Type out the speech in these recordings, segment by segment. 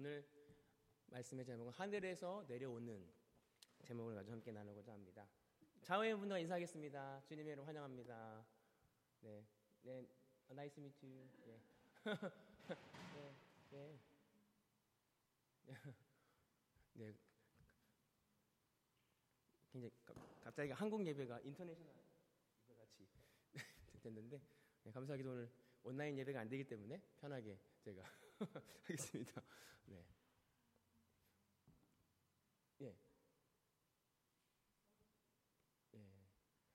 오늘 말씀의 제목은 하늘에서 내려오는 제목을 가지고 함께 나누고자 합니다. 좌우의 분과 인사하겠습니다. 주님의 이름 환영합니다. 네, 네, nice meet. 예. 네, 네. 네. 굉장히 갑자기 한국 예배가 international 이거 같이 됐는데 네, 감사하게도 오늘 온라인 예배가 안 되기 때문에 편하게 제가 하겠습니다. 네. 예. 예.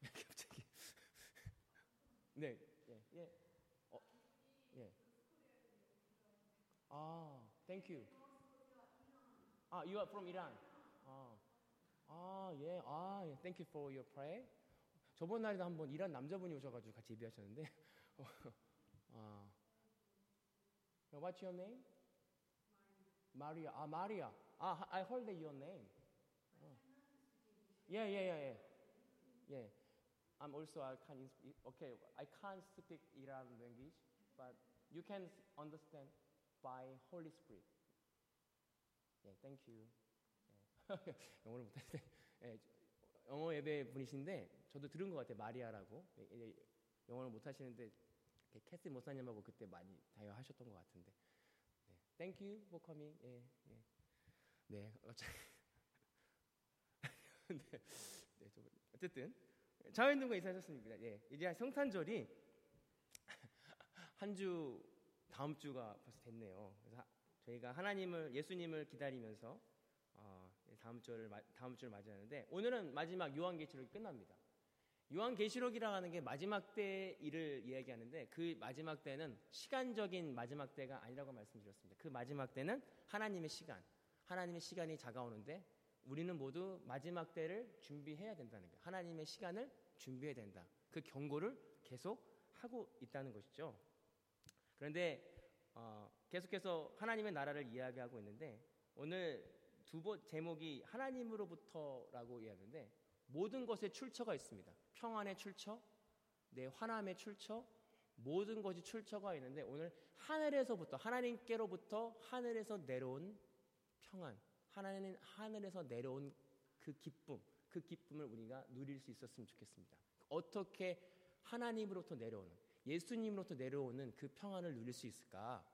갑자기. 네. 예. 예. 어. 예. 아, thank you. 아, you are from Iran. 아. 아, 예. 아, 예. Thank you for your prayer. 저번 날에도 한번 이란 남자분이 오셔 가지고 같이 예배하셨는데, 아, what's your name? Maria. 아, Maria. 아, I heard your name. Oh. Yeah, yeah, yeah, yeah. Yeah. I'm also I can okay. I can't speak Iran language, but you can understand by Holy Spirit. Yeah, thank you. Yeah. 영어를 못하는데 예, 영어 예배 분이신데 저도 들은 것 같아요 마리아라고 예, 영어를 못하시는데 캐스 모사님하고 그때 많이 대화하셨던 것 같은데 네. Thank you for coming. 예, 예. 네, 네, 네, 어쨌든 자연등과 인사하셨습니다. 예, 이제 성탄절이 한 주 다음 주가 벌써 됐네요. 그래서 저희가 하나님을 예수님을 기다리면서 어, 다음 주를 다음 주를 맞이하는데 오늘은 마지막 요한계시록이 끝납니다. 요한계시록이라는 게 마지막 때 일을 이야기하는데 그 마지막 때는 시간적인 마지막 때가 아니라고 말씀드렸습니다. 그 마지막 때는 하나님의 시간, 하나님의 시간이 다가오는데 우리는 모두 마지막 때를 준비해야 된다는 거예요. 하나님의 시간을 준비해야 된다. 그 경고를 계속 하고 있다는 것이죠. 그런데 어, 계속해서 하나님의 나라를 이야기하고 있는데 오늘 두 번 제목이 하나님으로부터라고 이야기하는데 모든 것에 출처가 있습니다. 평안의 출처, 내 화남의 출처, 모든 것이 출처가 있는데 오늘 하늘에서부터 하나님께로부터 하늘에서 내려온 평안, 하나님 하늘에서 내려온 그 기쁨, 그 기쁨을 우리가 누릴 수 있었으면 좋겠습니다. 어떻게 하나님으로부터 내려오는 예수님으로부터 내려오는 그 평안을 누릴 수 있을까?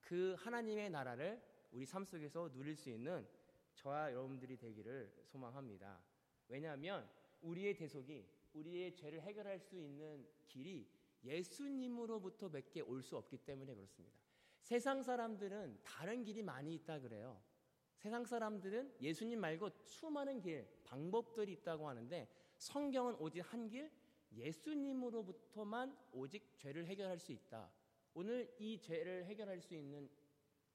그 하나님의 나라를 우리 삶 속에서 누릴 수 있는 저와 여러분들이 되기를 소망합니다. 왜냐하면 우리의 대속이 우리의 죄를 해결할 수 있는 길이 예수님으로부터 밖에 올 수 없기 때문에 그렇습니다. 세상 사람들은 다른 길이 많이 있다 그래요. 세상 사람들은 예수님 말고 수많은 길, 방법들이 있다고 하는데 성경은 오직 한 길, 예수님으로부터만 오직 죄를 해결할 수 있다. 오늘 이 죄를 해결할 수 있는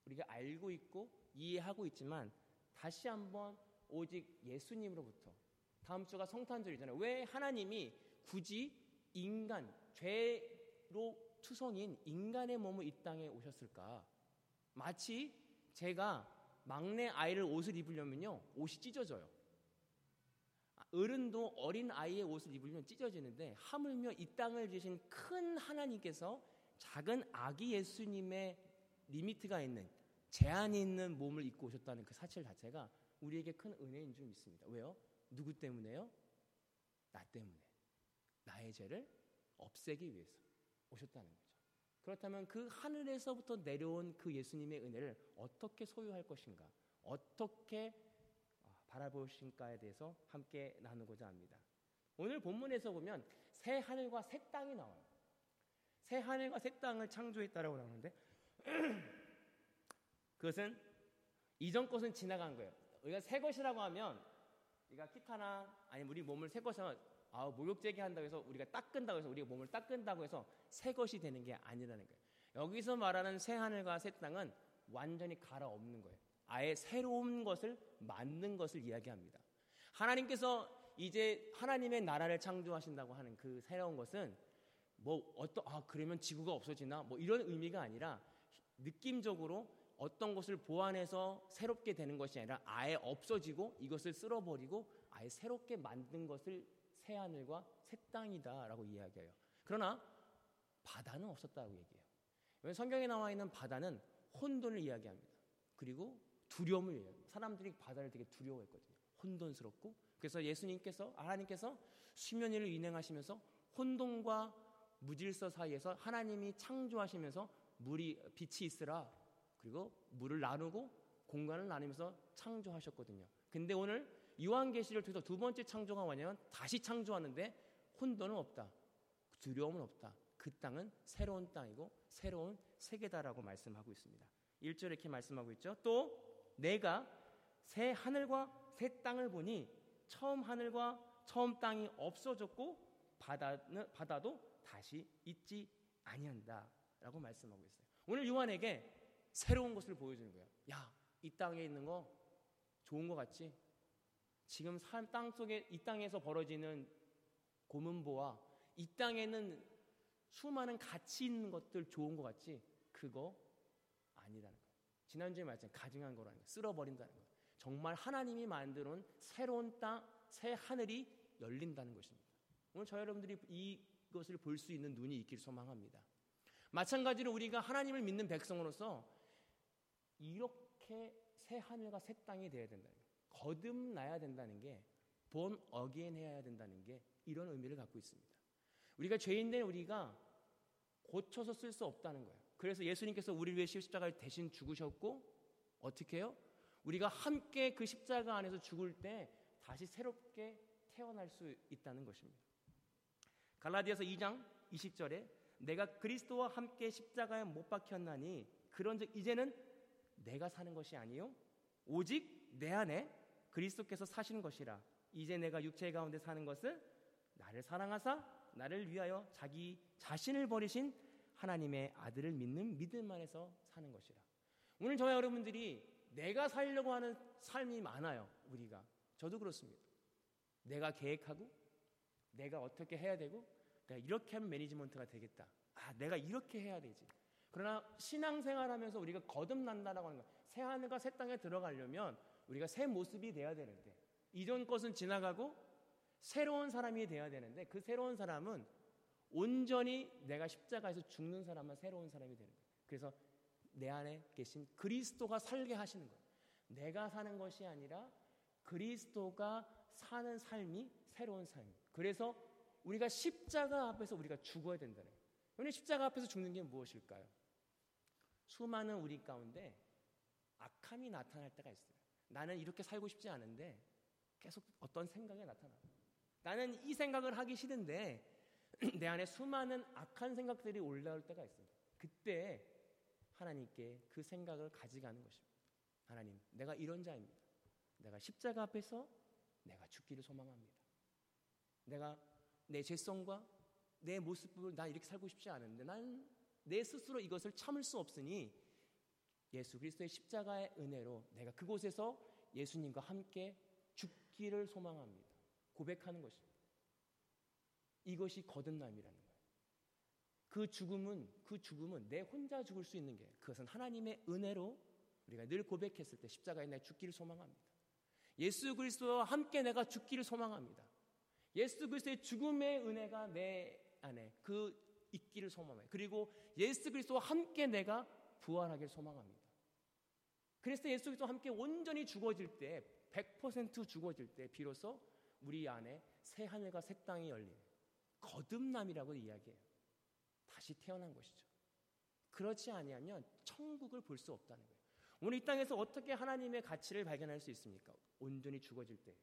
우리가 알고 있고 이해하고 있지만 다시 한번 오직 예수님으로부터 다음 주가 성탄절이잖아요. 왜 하나님이 굳이 인간, 죄로 투성인 인간의 몸을 이 땅에 오셨을까? 마치 제가 막내 아이를 옷을 입으려면요, 옷이 찢어져요. 어른도 어린 아이의 옷을 입으면 찢어지는데 하물며 이 땅을 주신 큰 하나님께서 작은 아기 예수님의 리미트가 있는 제한이 있는 몸을 입고 오셨다는 그 사실 자체가 우리에게 큰 은혜인 줄 믿습니다. 왜요? 누구 때문에요? 나 때문에. 나의 죄를 없애기 위해서 오셨다는 거죠. 그렇다면 그 하늘에서부터 내려온 그 예수님의 은혜를 어떻게 소유할 것인가? 어떻게 아, 바라보신가에 대해서 함께 나누고자 합니다. 오늘 본문에서 보면 새 하늘과 새 땅이 나와요. 새 하늘과 새 땅을 창조했다라고 나오는데 그것은 이전 것은 지나간 거예요. 우리가 새 것이라고 하면 우리가 키타나 아니면 우리 몸을 새 것이면 아, 목욕제기 한다고 해서 우리가 닦은다고 해서 우리가 몸을 닦은다고 해서 새 것이 되는 게 아니라는 거예요. 여기서 말하는 새 하늘과 새 땅은 완전히 갈아엎는 거예요. 아예 새로운 것을 만든 것을 이야기합니다. 하나님께서 이제 하나님의 나라를 창조하신다고 하는 그 새로운 것은 뭐 어떤 아 그러면 지구가 없어지나 뭐 이런 의미가 아니라 느낌적으로 어떤 것을 보완해서 새롭게 되는 것이 아니라 아예 없어지고 이것을 쓸어버리고 아예 새롭게 만든 것을 새 하늘과 새 땅이다라고 이야기해요. 그러나 바다는 없었다고 얘기해요. 왜 성경에 나와 있는 바다는 혼돈을 이야기합니다. 그리고 두려움을 해요. 사람들이 바다를 되게 두려워했거든요. 혼돈스럽고 그래서 예수님께서 하나님께서 수면 위를 인행하시면서 혼돈과 무질서 사이에서 하나님이 창조하시면서 물이 빛이 있으라 그리고 물을 나누고 공간을 나누면서 창조하셨거든요. 근데 오늘 요한계시를 통해서 두 번째 창조가 뭐냐면 다시 창조하는데 혼돈은 없다. 두려움은 없다. 그 땅은 새로운 땅이고 새로운 세계다라고 말씀하고 있습니다. 1절에 이렇게 말씀하고 있죠. 또 내가 새 하늘과 새 땅을 보니 처음 하늘과 처음 땅이 없어졌고 바다는 바다도 다시 있지 아니한다라고 말씀하고 있어요. 오늘 요한에게 새로운 것을 보여주는 거예요. 야, 이 땅에 있는 거 좋은 거 같지? 지금 땅 속에 이 땅에서 벌어지는 고문보와 이 땅에는 수많은 가치 있는 것들 좋은 것 같지? 그거 아니라는 거예요. 지난주에 말씀 가증한 거라는 거예요. 쓸어버린다는 거예요. 정말 하나님이 만들어놓은 새로운 땅, 새 하늘이 열린다는 것입니다. 오늘 저 여러분들이 이것을 볼 수 있는 눈이 있길 소망합니다. 마찬가지로 우리가 하나님을 믿는 백성으로서 이렇게 새 하늘과 새 땅이 되어야 된다는 거예요. 거듭나야 된다는 게 born again 해야 된다는 게 이런 의미를 갖고 있습니다. 우리가 죄인된 우리가 고쳐서 쓸 수 없다는 거예요. 그래서 예수님께서 우리를 위해 십자가를 대신 죽으셨고 어떻게 해요? 우리가 함께 그 십자가 안에서 죽을 때 다시 새롭게 태어날 수 있다는 것입니다. 갈라디아서 2장 20절에 내가 그리스도와 함께 십자가에 못 박혔나니 그런즉 이제는 내가 사는 것이 아니요 오직 내 안에 그리스도께서 사시는 것이라 이제 내가 육체 가운데 사는 것은 나를 사랑하사 나를 위하여 자기 자신을 버리신 하나님의 아들을 믿는 믿음 안에서 사는 것이라. 오늘 저와 여러분들이 내가 살려고 하는 삶이 많아요. 우리가 저도 그렇습니다. 내가 계획하고 내가 어떻게 해야 되고 내가 이렇게 하면 매니지먼트가 되겠다. 아, 내가 이렇게 해야 되지. 그러나 신앙생활하면서 우리가 거듭난다라고 하는 거, 새 하늘과 새 땅에 들어가려면 우리가 새 모습이 돼야 되는데 이전 것은 지나가고 새로운 사람이 돼야 되는데 그 새로운 사람은 온전히 내가 십자가에서 죽는 사람만 새로운 사람이 되는 거예요. 그래서 내 안에 계신 그리스도가 살게 하시는 거예요. 내가 사는 것이 아니라 그리스도가 사는 삶이 새로운 삶. 그래서 우리가 십자가 앞에서 우리가 죽어야 된다는 거예요. 십자가 앞에서 죽는 게 무엇일까요? 수많은 우리 가운데 악함이 나타날 때가 있어요. 나는 이렇게 살고 싶지 않은데 계속 어떤 생각이 나타나. 나는 이 생각을 하기 싫은데 내 안에 수많은 악한 생각들이 올라올 때가 있습니다. 그때 하나님께 그 생각을 가져가는 것입니다. 하나님, 내가 이런 자입니다. 내가 십자가 앞에서 내가 죽기를 소망합니다. 내가 내 죄성과 내 모습을 나 이렇게 살고 싶지 않은데 난 내 스스로 이것을 참을 수 없으니 예수 그리스도의 십자가의 은혜로 내가 그곳에서 예수님과 함께 죽기를 소망합니다. 고백하는 것입니다. 이것이 거듭남이라는 거예요. 그 죽음은 그 죽음은 내 혼자 죽을 수 있는 게 그것은 하나님의 은혜로 우리가 늘 고백했을 때 십자가에 내 죽기를 소망합니다. 예수 그리스도와 함께 내가 죽기를 소망합니다. 예수 그리스도의 죽음의 은혜가 내 안에 그 있기를 소망해요. 그리고 예수 그리스도와 함께 내가 부활하길 소망합니다. 그래서 예수 그리스도와 함께 온전히 죽어질 때, 100% 죽어질 때 비로소 우리 안에 새 하늘과 새 땅이 열린 거듭남이라고 이야기해요. 다시 태어난 것이죠. 그렇지 아니하면 천국을 볼 수 없다는 거예요. 오늘 이 땅에서 어떻게 하나님의 가치를 발견할 수 있습니까? 온전히 죽어질 때.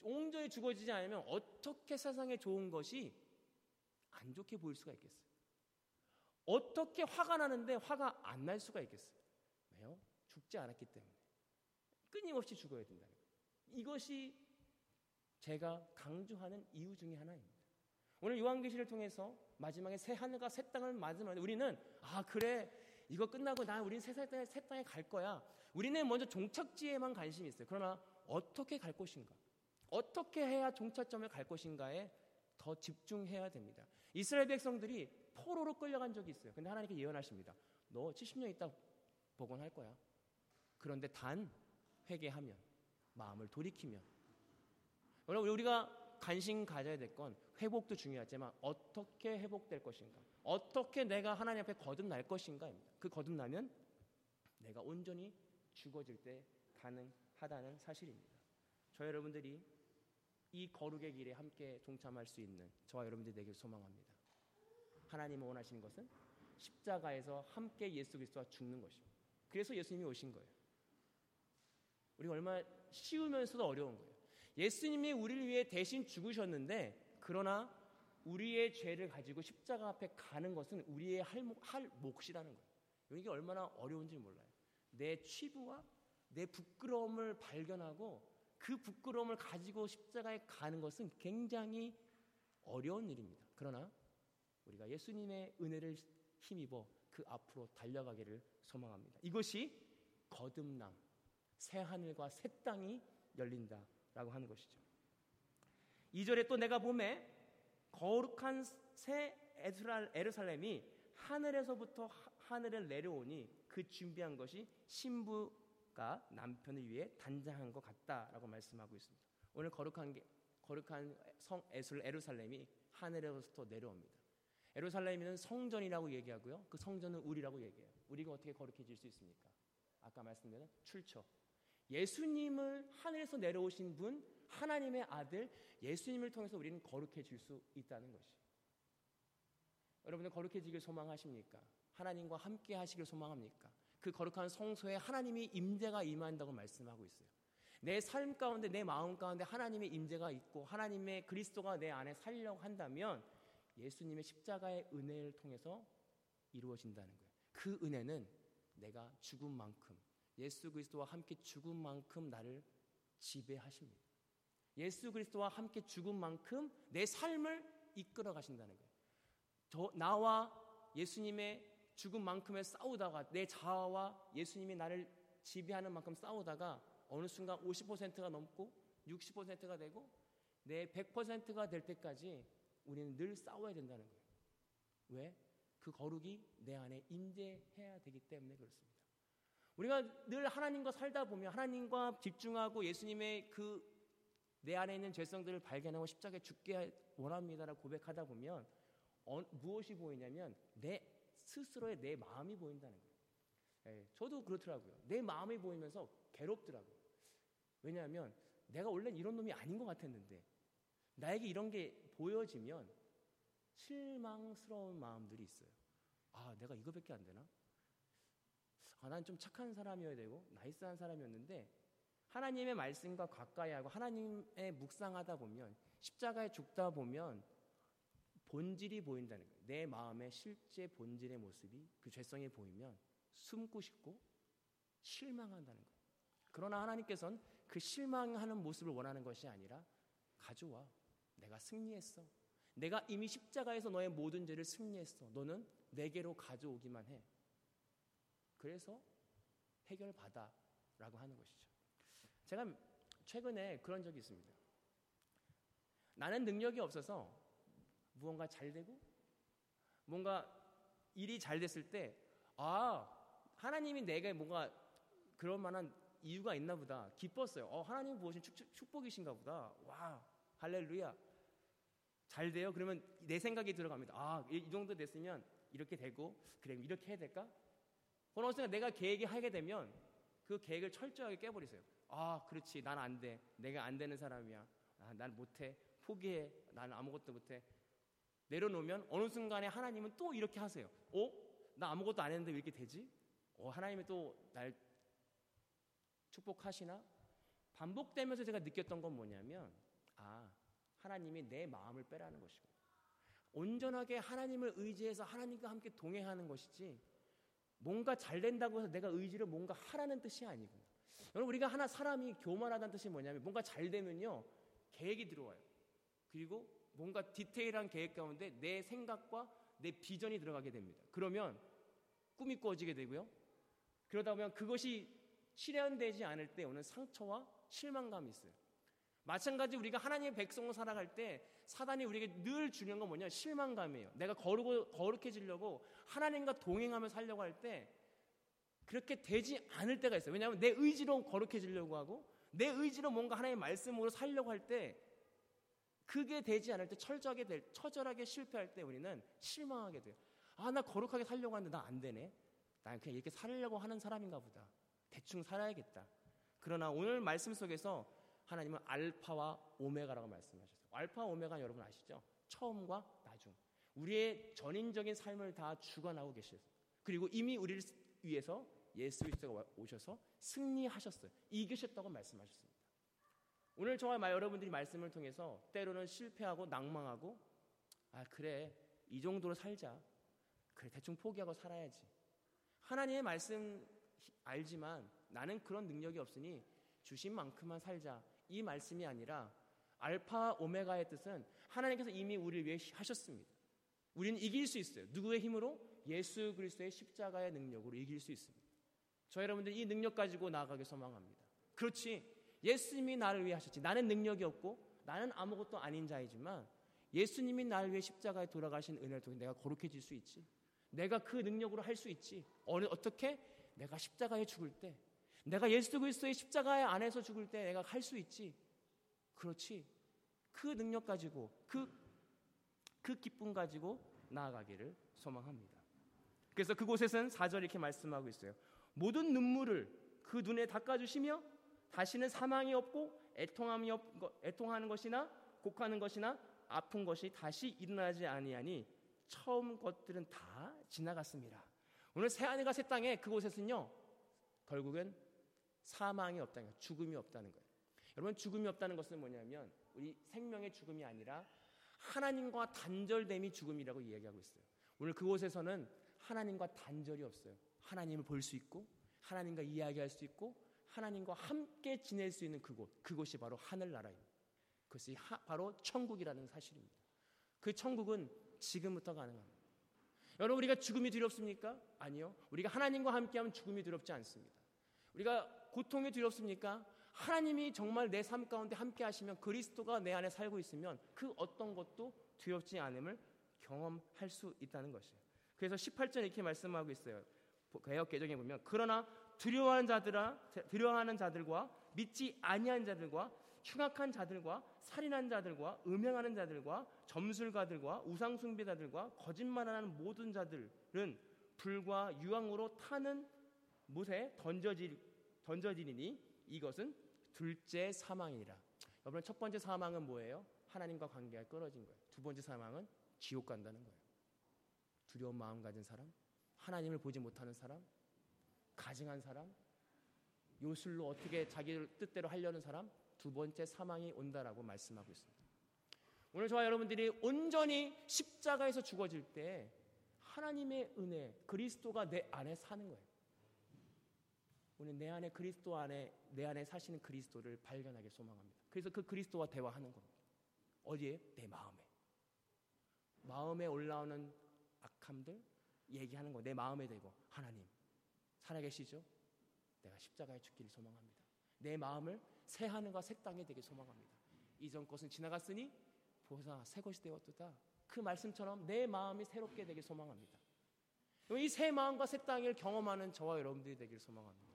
온전히 죽어지지 않으면 어떻게 세상에 좋은 것이 안 좋게 보일 수가 있겠어요? 어떻게 화가 나는데 화가 안 날 수가 있겠어요? 왜요? 죽지 않았기 때문에. 끊임없이 죽어야 된다는 거예요. 이것이 제가 강조하는 이유 중에 하나입니다. 오늘 요한계시를 통해서 마지막에 새 하늘과 새 땅을 맞으면 우리는 아 그래 이거 끝나고 나 우리는 새, 새, 새 땅에 갈 거야. 우리는 먼저 종착지에만 관심이 있어요. 그러나 어떻게 갈 것인가? 어떻게 해야 종착점에 갈 것인가에 더 집중해야 됩니다. 이스라엘 백성들이 포로로 끌려간 적이 있어요. 근데 하나님께 예언하십니다. 너 70년 있다 복원할 거야. 그런데 단 회개하면 마음을 돌이키면 여러분 우리가 관심 가져야 될 건 회복도 중요하지만 어떻게 회복될 것인가? 어떻게 내가 하나님 앞에 거듭날 것인가입니다. 그 거듭나면 내가 온전히 죽어질 때 가능하다는 사실입니다. 저 여러분들이 이 거룩의 길에 함께 동참할 수 있는 저와 여러분들이 되길 소망합니다. 하나님이 원하시는 것은 십자가에서 함께 예수 그리스도와 죽는 것입니다. 그래서 예수님이 오신 거예요. 우리가 얼마나 쉬우면서도 어려운 거예요. 예수님이 우리를 위해 대신 죽으셨는데 그러나 우리의 죄를 가지고 십자가 앞에 가는 것은 우리의 할, 할 몫이라는 거예요. 이게 얼마나 어려운지 몰라요. 내 취부와 내 부끄러움을 발견하고 그 부끄러움을 가지고 십자가에 가는 것은 굉장히 어려운 일입니다. 그러나 우리가 예수님의 은혜를 힘입어 그 앞으로 달려가기를 소망합니다. 이것이 거듭남, 새 하늘과 새 땅이 열린다라고 하는 것이죠. 2절에 또 내가 봄에 거룩한 새 에르살렘이 하늘에서부터 하늘에 내려오니 그 준비한 것이 신부 가 남편을 위해 단장한 것 같다라고 말씀하고 있습니다. 오늘 거룩한 게 거룩한 성 에르살렘이 하늘에서부터 내려옵니다. 에루살렘은 성전이라고 얘기하고요. 그 성전은 우리라고 얘기해요. 우리가 어떻게 거룩해질 수 있습니까? 아까 말씀드린 출처. 예수님을 하늘에서 내려오신 분, 하나님의 아들, 예수님을 통해서 우리는 거룩해질 수 있다는 것이. 여러분들 거룩해지길 소망하십니까? 하나님과 함께 하시길 소망합니까? 그 거룩한 성소에 하나님이 임재가 임한다고 말씀하고 있어요. 내 삶 가운데 내 마음 가운데 하나님의 임재가 있고 하나님의 그리스도가 내 안에 살려고 한다면 예수님의 십자가의 은혜를 통해서 이루어진다는 거예요. 그 은혜는 내가 죽은 만큼 예수 그리스도와 함께 죽은 만큼 나를 지배하십니다. 예수 그리스도와 함께 죽은 만큼 내 삶을 이끌어 가신다는 거예요. 저 나와 예수님의 죽은 만큼에 싸우다가 내 자아와 예수님이 나를 지배하는 만큼 싸우다가 어느 순간 50%가 넘고 60%가 되고 내 100%가 될 때까지 우리는 늘 싸워야 된다는 거예요. 왜? 그 거룩이 내 안에 임재해야 되기 때문에 그렇습니다. 우리가 늘 하나님과 살다 보면 하나님과 집중하고 예수님의 그 내 안에 있는 죄성들을 발견하고 십자가에 죽게 원합니다라고 고백하다 보면 어, 무엇이 보이냐면 내 스스로의 내 마음이 보인다는 거예요. 예, 저도 그렇더라고요. 내 마음이 보이면서 괴롭더라고요. 왜냐하면 내가 원래 이런 놈이 아닌 것 같았는데 나에게 이런 게 보여지면 실망스러운 마음들이 있어요. 아, 내가 이거밖에 안 되나? 아, 난 좀 착한 사람이어야 되고 나이스한 사람이었는데 하나님의 말씀과 가까이 하고 하나님의 묵상하다 보면 십자가에 죽다 보면 본질이 보인다는 거예요. 내 마음의 실제 본질의 모습이 그 죄성이 보이면 숨고 싶고 실망한다는 거예요. 그러나 하나님께서는 그 실망하는 모습을 원하는 것이 아니라 가져와. 내가 승리했어. 내가 이미 십자가에서 너의 모든 죄를 승리했어. 너는 내게로 가져오기만 해. 그래서 해결받아. 라고 하는 것이죠. 제가 최근에 그런 적이 있습니다. 나는 능력이 없어서 무언가 잘 되고 뭔가 일이 잘 됐을 때, 아, 하나님이 내게 뭔가 그럴 만한 이유가 있나 보다. 기뻤어요. 어, 하나님 부으신 축, 복이신가 보다. 와, 할렐루야. 잘 돼요? 그러면 내 생각이 들어갑니다. 아, 이 정도 됐으면 이렇게 되고, 그래, 이렇게 해야 될까? 어느 순간 내가 계획이 하게 되면 그 계획을 철저하게 깨버리세요. 아, 그렇지. 난 안 돼. 내가 안 되는 사람이야. 아, 난 못해. 포기해. 나는 아무것도 못해. 내려놓으면 어느 순간에 하나님은 또 이렇게 하세요. 어? 나 아무것도 안 했는데 왜 이렇게 되지? 어, 하나님이 또 날 축복하시나? 반복되면서 제가 느꼈던 건 뭐냐면, 아, 하나님이 내 마음을 빼라는 것이고 온전하게 하나님을 의지해서 하나님과 함께 동행하는 것이지 뭔가 잘 된다고 해서 내가 의지를 뭔가 하라는 뜻이 아니구나. 여러분 우리가 하나 사람이 교만하다는 뜻이 뭐냐면 뭔가 잘 되면요 계획이 들어와요. 그리고 뭔가 디테일한 계획 가운데 내 생각과 내 비전이 들어가게 됩니다. 그러면 꿈이 꾸어지게 되고요. 그러다 보면 그것이 실현되지 않을 때 오는 상처와 실망감이 있어요. 마찬가지 우리가 하나님의 백성으로 살아갈 때 사단이 우리에게 늘 주는 건 뭐냐? 실망감이에요. 내가 거룩, 거룩해지려고 하나님과 동행하며 살려고 할 때 그렇게 되지 않을 때가 있어요. 왜냐하면 내 의지로 거룩해지려고 하고 내 의지로 뭔가 하나님의 말씀으로 살려고 할 때 그게 되지 않을 때 철저하게 될, 처절하게 실패할 때 우리는 실망하게 돼요. 아, 나 거룩하게 살려고 하는데 나 안 되네. 난 그냥 이렇게 살려고 하는 사람인가 보다. 대충 살아야겠다. 그러나 오늘 말씀 속에서 하나님은 알파와 오메가라고 말씀하셨어요. 알파 오메가 여러분 아시죠? 처음과 나중. 우리의 전인적인 삶을 다 주관하고 계셨어요. 그리고 이미 우리를 위해서 예수 그리스도가 오셔서 승리하셨어요. 이기셨다고 말씀하셨습니다. 오늘 저와 여러분들이 말씀을 통해서 때로는 실패하고 낭망하고 아 그래 이 정도로 살자. 그래 대충 포기하고 살아야지. 하나님의 말씀 알지만 나는 그런 능력이 없으니 주신 만큼만 살자. 이 말씀이 아니라 알파 오메가의 뜻은 하나님께서 이미 우리를 위해 하셨습니다. 우리는 이길 수 있어요. 누구의 힘으로? 예수 그리스도의 십자가의 능력으로 이길 수 있습니다. 저 여러분들 이 능력 가지고 나아가길 소망합니다. 그렇지. 예수님이 나를 위해 하셨지. 나는 능력이 없고 나는 아무것도 아닌 자이지만 예수님이 나를 위해 십자가에 돌아가신 은혜를 통해 내가 거룩해질 수 있지. 내가 그 능력으로 할 수 있지. 어느 어떻게? 내가 십자가에 죽을 때, 내가 예수 그리스도의 십자가의 안에서 죽을 때 내가 할 수 있지. 그렇지. 그 능력 가지고 그, 그 기쁨 가지고 나아가기를 소망합니다. 그래서 그곳에서는 4절 이렇게 말씀하고 있어요. 모든 눈물을 그 눈에 닦아주시며 다시는 사망이 없고 애통함이 없, 애통하는 것이나 곡하는 것이나 아픈 것이 다시 일어나지 아니하니 처음 것들은 다 지나갔습니다. 오늘 새하늘과 새 땅에 그곳에서는요 결국은 사망이 없다는 거예요. 죽음이 없다는 거예요. 여러분 죽음이 없다는 것은 뭐냐면 우리 생명의 죽음이 아니라 하나님과 단절됨이 죽음이라고 이야기하고 있어요. 오늘 그곳에서는 하나님과 단절이 없어요. 하나님을 볼 수 있고 하나님과 이야기할 수 있고 하나님과 함께 지낼 수 있는 그곳 그곳이 바로 하늘나라입니다. 그것이 하, 바로 천국이라는 사실입니다. 그 천국은 지금부터 가능합니다. 여러분 우리가 죽음이 두렵습니까? 아니요. 우리가 하나님과 함께하면 죽음이 두렵지 않습니다. 우리가 고통이 두렵습니까? 하나님이 정말 내 삶 가운데 함께 하시면 그리스도가 내 안에 살고 있으면 그 어떤 것도 두렵지 않음을 경험할 수 있다는 것이에요. 그래서 18절 이렇게 말씀하고 있어요. 개혁 개정에 보면 그러나 두려워하는 자들아 두려워하는 자들과 믿지 아니한 자들과 흉악한 자들과 살인한 자들과 음행하는 자들과 점술가들과 우상숭배자들과 거짓말하는 모든 자들은 불과 유황으로 타는 못에 던져질 던져지니 이것은 둘째 사망이라. 여러분 첫 번째 사망은 뭐예요? 하나님과 관계가 끊어진 거예요. 두 번째 사망은 지옥 간다는 거예요. 두려운 마음 가진 사람, 하나님을 보지 못하는 사람, 가증한 사람, 요술로 어떻게 자기 뜻대로 하려는 사람, 두 번째 사망이 온다라고 말씀하고 있습니다. 오늘 저와 여러분들이 온전히 십자가에서 죽어질 때 하나님의 은혜, 그리스도가 내 안에 사는 거예요. 오늘 내 안에 그리스도 안에 내 안에 사시는 그리스도를 발견하게 소망합니다. 그래서 그 그리스도와 대화하는 겁니다. 어디에? 내 마음에. 마음에 올라오는 악함들 얘기하는 거 내 마음에 대고 하나님 살아계시죠? 내가 십자가에 죽기를 소망합니다. 내 마음을 새 하늘과 새 땅에 되게 소망합니다. 이전 것은 지나갔으니 보사 새 것이 되었도다. 그 말씀처럼 내 마음이 새롭게 되길 소망합니다. 이 새 마음과 새 땅을 경험하는 저와 여러분들이 되길 소망합니다.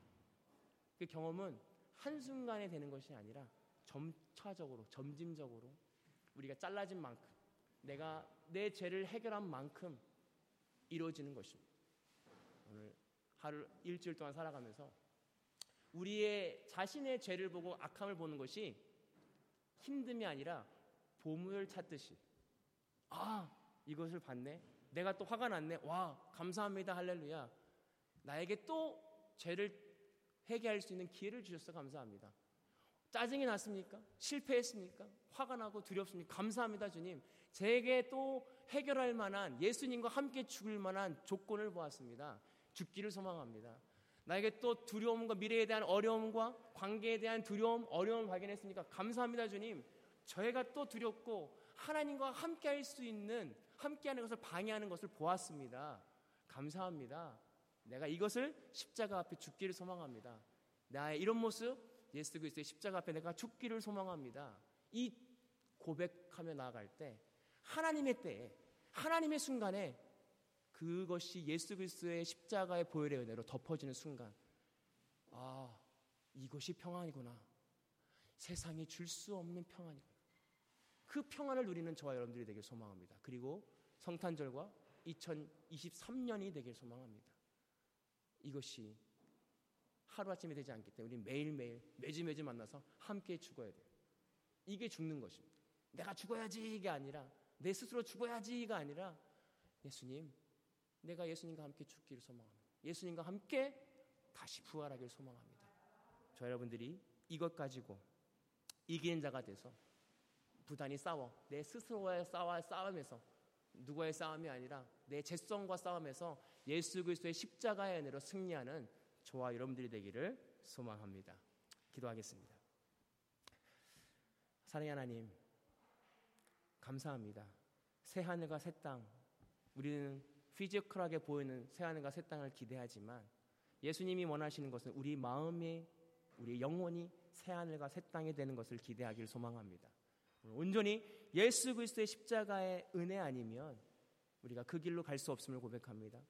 그 경험은 한순간에 되는 것이 아니라 점차적으로, 점진적으로 우리가 잘라진 만큼, 내가 내 죄를 해결한 만큼 이루어지는 것입니다. 오늘 하루, 일주일 동안 살아가면서 우리의 자신의 죄를 보고 악함을 보는 것이 힘듦이 아니라 보물 찾듯이 아 이것을 봤네 내가 또 화가 났네 와 감사합니다 할렐루야 나에게 또 죄를 회개할 수 있는 기회를 주셔서 감사합니다. 짜증이 났습니까? 실패했습니까? 화가 나고 두렵습니까? 감사합니다, 주님. 제게 또 해결할 만한 예수님과 함께 죽을 만한 조건을 보았습니다. 죽기를 소망합니다. 나에게 또 두려움과 미래에 대한 어려움과 관계에 대한 두려움, 어려움을 발견했습니까? 감사합니다, 주님. 저희가 또 두렵고 하나님과 함께 할 수 있는 함께 하는 것을 방해하는 것을 보았습니다. 감사합니다. 내가 이것을 십자가 앞에 죽기를 소망합니다. 나의 이런 모습 예수 그리스도의 십자가 앞에 내가 죽기를 소망합니다. 이 고백하며 나아갈 때 하나님의 때에 하나님의 순간에 그것이 예수 그리스도의 십자가의 보혈의 은혜로 덮어지는 순간 아 이것이 평안이구나 세상이 줄 수 없는 평안이구나 그 평안을 누리는 저와 여러분들이 되길 소망합니다. 그리고 성탄절과 2023년이 되길 소망합니다. 이것이 하루아침에 되지 않기 때문에 우리 매일매일 매주 매주 만나서 함께 죽어야 돼요. 이게 죽는 것입니다. 내가 죽어야지 이게 아니라 내 스스로 죽어야지가 아니라 예수님 내가 예수님과 함께 죽기를 소망합니다. 예수님과 함께 다시 부활하기를 소망합니다. 저 여러분들이 이것 가지고 이기는 자가 돼서 부단히 싸워 내 스스로와의 싸워 싸움에서 누구의 싸움이 아니라 내 죄성과 싸움에서 예수 그리스도의 십자가의 은혜로 승리하는 저와 여러분들이 되기를 소망합니다. 기도하겠습니다. 사랑의 하나님, 감사합니다. 새 하늘과 새 땅, 우리는 피지컬하게 보이는 새 하늘과 새 땅을 기대하지만 예수님이 원하시는 것은 우리 마음이, 우리 영혼이 새 하늘과 새 땅이 되는 것을 기대하기를 소망합니다. 온전히 예수 그리스도의 십자가의 은혜 아니면 우리가 그 길로 갈 수 없음을 고백합니다.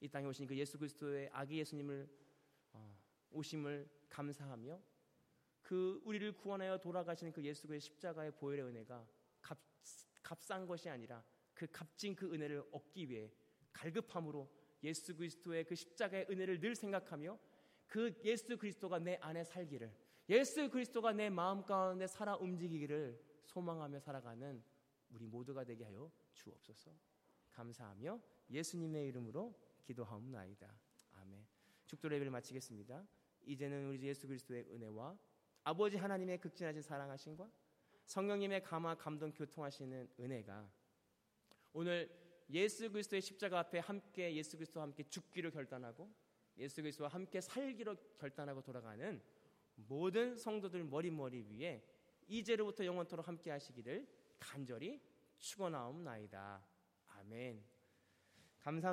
이 땅에 오신 그 예수 그리스도의 아기 예수님을 어, 오심을 감사하며 그 우리를 구원하여 돌아가시는 그 예수 그리스도의 십자가의 보혈의 은혜가 값, 값싼 것이 아니라 그 값진 그 은혜를 얻기 위해 갈급함으로 예수 그리스도의 그 십자가의 은혜를 늘 생각하며 그 예수 그리스도가 내 안에 살기를 예수 그리스도가 내 마음 가운데 살아 움직이기를 소망하며 살아가는 우리 모두가 되게 하여 주옵소서. 감사하며 예수님의 이름으로 기도하옵나이다. 아멘. 축도 예배를 마치겠습니다. 이제는 우리 예수 그리스도의 은혜와 아버지 하나님의 극진하신 사랑하심과 성령님의 감화 감동 교통하시는 은혜가 오늘 예수 그리스도의 십자가 앞에 함께 예수 그리스도와 함께 죽기로 결단하고 예수 그리스도와 함께 살기로 결단하고 돌아가는 모든 성도들 머리머리 위에 이제로부터 영원토록 함께 하시기를 간절히 축원하옵나이다. 아멘. 감사합니다.